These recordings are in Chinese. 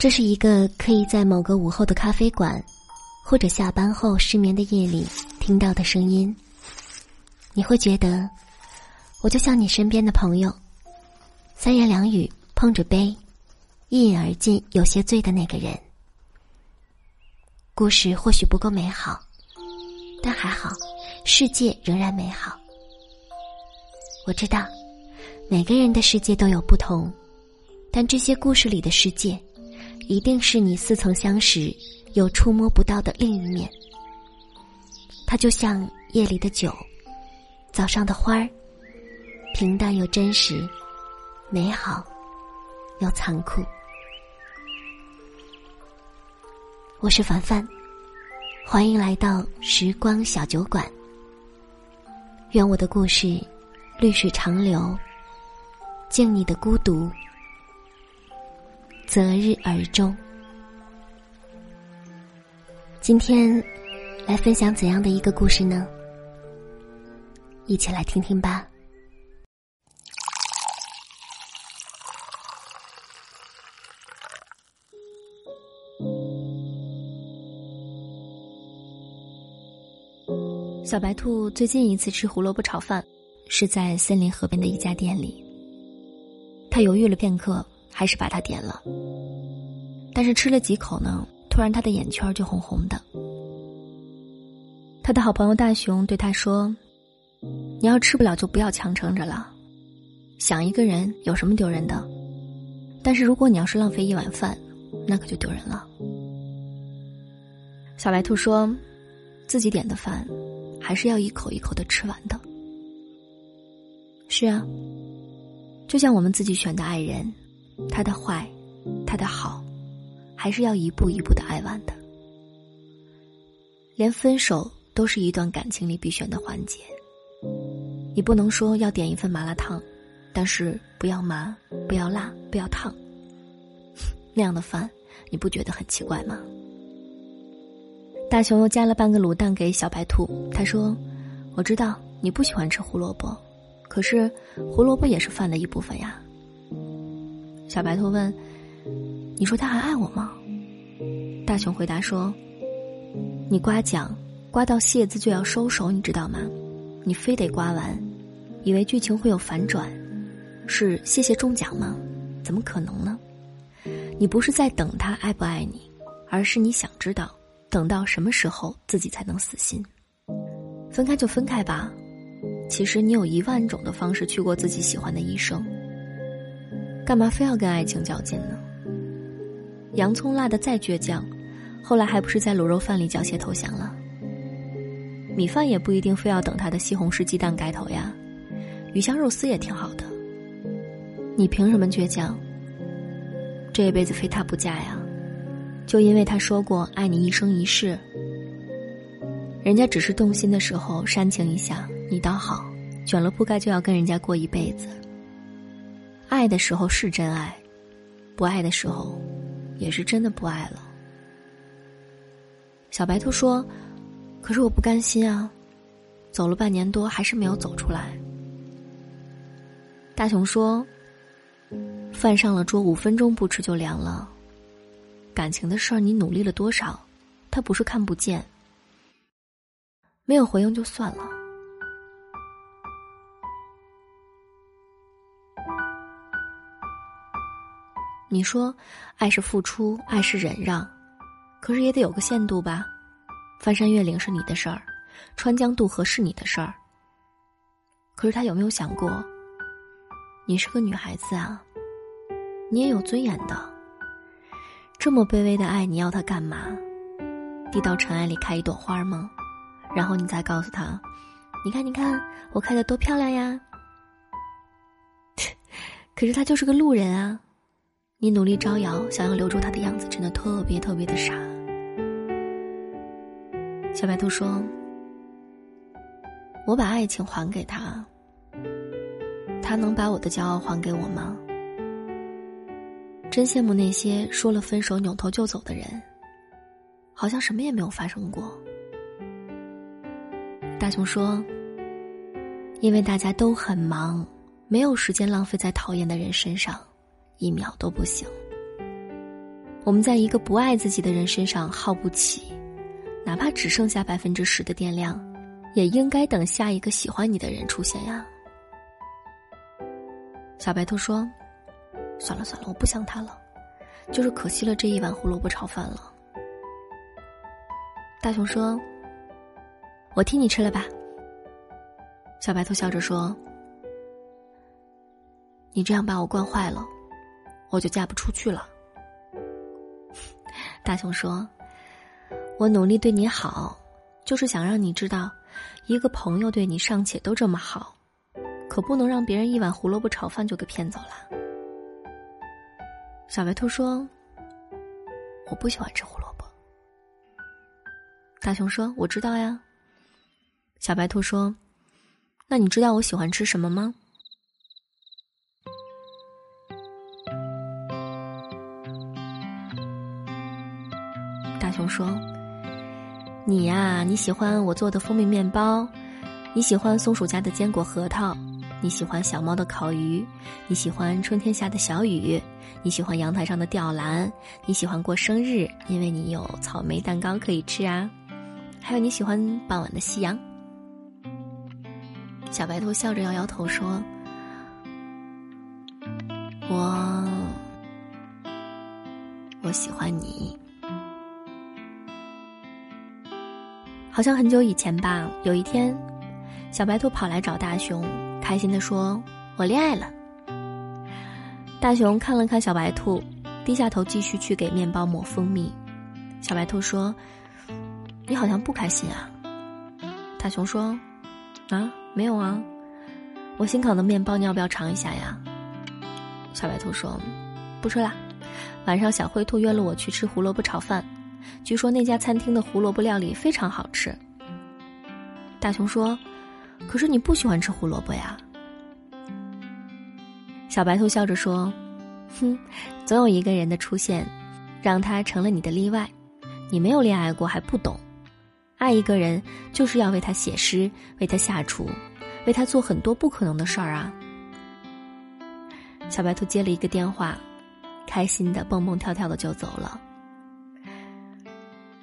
这是一个可以在某个午后的咖啡馆，或者下班后失眠的夜里听到的声音。你会觉得，我就像你身边的朋友，三言两语碰着杯，一饮而尽，有些醉的那个人。故事或许不够美好，但还好，世界仍然美好。我知道，每个人的世界都有不同，但这些故事里的世界。一定是你似曾相识又触摸不到的另一面。它就像夜里的酒，早上的花儿，平淡又真实，美好又残酷。我是凡凡，欢迎来到时光小酒馆。愿我的故事绿水长流，敬你的孤独。择日而终。今天来分享怎样的一个故事呢？一起来听听吧。小白兔最近一次吃胡萝卜炒饭，是在森林河边的一家店里。他犹豫了片刻。还是把它点了，但是吃了几口呢，突然他的眼圈就红红的。他的好朋友大熊对他说：“你要吃不了就不要强撑着了，想一个人有什么丢人的？但是如果你要是浪费一碗饭，那可就丢人了。”小白兔说：“自己点的饭，还是要一口一口的吃完的。”是啊，就像我们自己选的爱人。他的坏，他的好，还是要一步一步的爱完的。连分手都是一段感情里必选的环节。你不能说要点一份麻辣烫，但是不要麻，不要辣，不要烫。那样的饭，你不觉得很奇怪吗？大熊又加了半个卤蛋给小白兔，他说：“我知道你不喜欢吃胡萝卜，可是胡萝卜也是饭的一部分呀。”小白兔问：“你说他还爱我吗？”大熊回答说：“你刮奖，刮到谢字就要收手，你知道吗？你非得刮完，以为剧情会有反转，是谢谢中奖吗？怎么可能呢？你不是在等他爱不爱你，而是你想知道，等到什么时候自己才能死心？分开就分开吧，其实你有一万种的方式去过自己喜欢的一生。”干嘛非要跟爱情较劲呢？洋葱辣的再倔强，后来还不是在卤肉饭里缴械投降了？米饭也不一定非要等他的西红柿鸡蛋盖头呀，鱼香肉丝也挺好的。你凭什么倔强？这一辈子非他不嫁呀？就因为他说过爱你一生一世？人家只是动心的时候煽情一下，你倒好，卷了铺盖就要跟人家过一辈子。爱的时候是真爱，不爱的时候，也是真的不爱了。小白兔说：“可是我不甘心啊，走了半年多还是没有走出来。”大熊说：“饭上了桌，五分钟不吃就凉了。感情的事儿，你努力了多少，他不是看不见，没有回应就算了。”你说，爱是付出，爱是忍让，可是也得有个限度吧？翻山越岭是你的事儿，穿江渡河是你的事儿。可是他有没有想过，你是个女孩子啊，你也有尊严的。这么卑微的爱，你要他干嘛？递到尘埃里开一朵花吗？然后你再告诉他，你看，你看，我开的多漂亮呀。可是他就是个路人啊。你努力招摇，想要留住他的样子，真的特别特别的傻。小白兔说：“我把爱情还给他，他能把我的骄傲还给我吗？”真羡慕那些说了分手扭头就走的人，好像什么也没有发生过。大熊说：“因为大家都很忙，没有时间浪费在讨厌的人身上。”一秒都不行。我们在一个不爱自己的人身上耗不起，哪怕只剩下百分之十的电量，也应该等下一个喜欢你的人出现呀。小白兔说：“算了算了，我不想他了，就是可惜了这一碗胡萝卜炒饭了。”大熊说：“我替你吃了吧。”小白兔笑着说：“你这样把我惯坏了，我就嫁不出去了。”大熊说：“我努力对你好，就是想让你知道，一个朋友对你尚且都这么好，可不能让别人一碗胡萝卜炒饭就给骗走了。”小白兔说：“我不喜欢吃胡萝卜。”大熊说：“我知道呀。”小白兔说：“那你知道我喜欢吃什么吗？”大熊说：“你呀，你喜欢我做的蜂蜜面包，你喜欢松鼠家的坚果核桃，你喜欢小猫的烤鱼，你喜欢春天下的小雨，你喜欢阳台上的吊兰，你喜欢过生日，因为你有草莓蛋糕可以吃啊。”还有你喜欢傍晚的夕阳。小白兔笑着摇摇头说：“我，我喜欢你。好像很久以前吧，有一天，小白兔跑来找大熊，开心的说：‘我恋爱了。’大熊看了看小白兔，低下头继续去给面包抹蜂蜜。小白兔说。”你好像不开心啊，大熊说：“啊，没有啊，我新烤的面包，你要不要尝一下呀？”小白兔说：“不吃了，晚上小灰兔约了我去吃胡萝卜炒饭，据说那家餐厅的胡萝卜料理非常好吃。”大熊说：“可是你不喜欢吃胡萝卜呀？”小白兔笑着说：“哼，总有一个人的出现，让他成了你的例外，你没有恋爱过还不懂。”爱一个人，就是要为他写诗，为他下厨，为他做很多不可能的事儿啊！小白兔接了一个电话，开心的蹦蹦跳跳的就走了。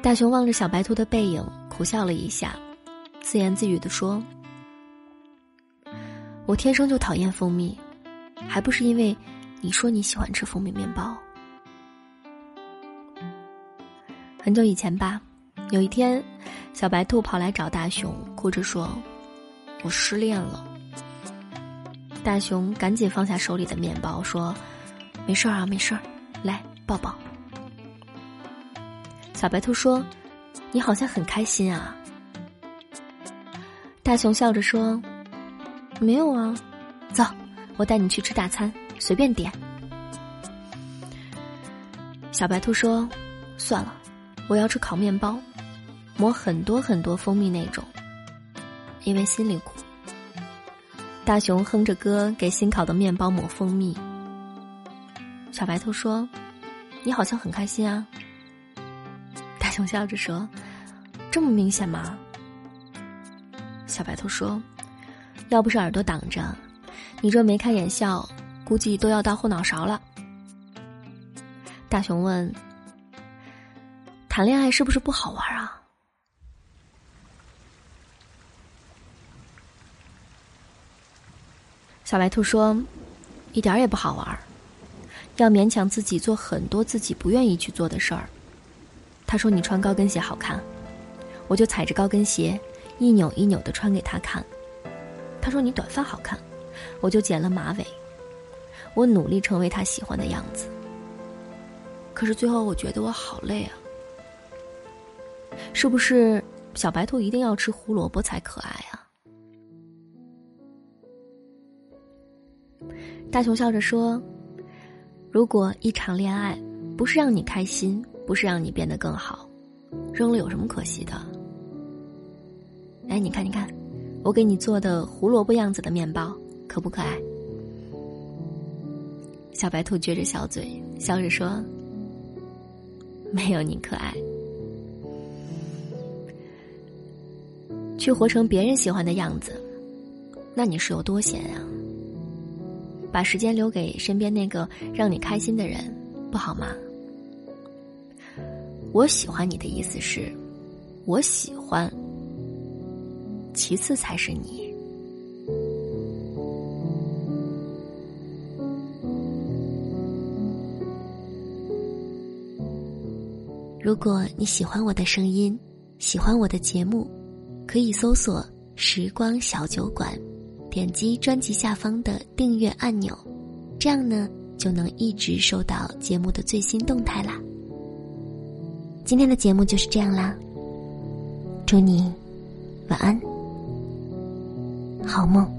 大熊望着小白兔的背影，苦笑了一下，自言自语的说：“我天生就讨厌蜂蜜，还不是因为你说你喜欢吃蜂蜜面包。”很久以前吧。有一天，小白兔跑来找大熊，哭着说：“我失恋了。”大熊赶紧放下手里的面包，说：“没事儿啊，没事儿，来抱抱。”小白兔说：“你好像很开心啊。”大熊笑着说：“没有啊，走，我带你去吃大餐，随便点。”小白兔说：“算了，我要吃烤面包。”抹很多很多蜂蜜那种，因为心里苦。大熊哼着歌给新烤的面包抹蜂蜜。小白兔说：“你好像很开心啊。”大熊笑着说：“这么明显吗？”小白兔说：“要不是耳朵挡着，你这眉开眼笑，估计都要到后脑勺了。”大熊问：“谈恋爱是不是不好玩啊？”小白兔说：“一点也不好玩，要勉强自己做很多自己不愿意去做的事儿。”他说：“你穿高跟鞋好看，我就踩着高跟鞋一扭一扭的穿给他看。”他说：“你短发好看，我就剪了马尾。”我努力成为他喜欢的样子，可是最后我觉得我好累啊！是不是小白兔一定要吃胡萝卜才可爱啊？大熊笑着说：“如果一场恋爱不是让你开心，不是让你变得更好，扔了有什么可惜的？哎，你看，你看，我给你做的胡萝卜样子的面包，可不可爱？”小白兔撅着小嘴，笑着说：“没有你可爱。去活成别人喜欢的样子，那你是有多闲呀？”把时间留给身边那个让你开心的人，不好吗？我喜欢你的意思是，我喜欢，其次才是你。如果你喜欢我的声音，喜欢我的节目，可以搜索“时光小酒馆”，点击专辑下方的订阅按钮，这样呢就能一直收到节目的最新动态啦。今天的节目就是这样啦，祝你晚安，好梦。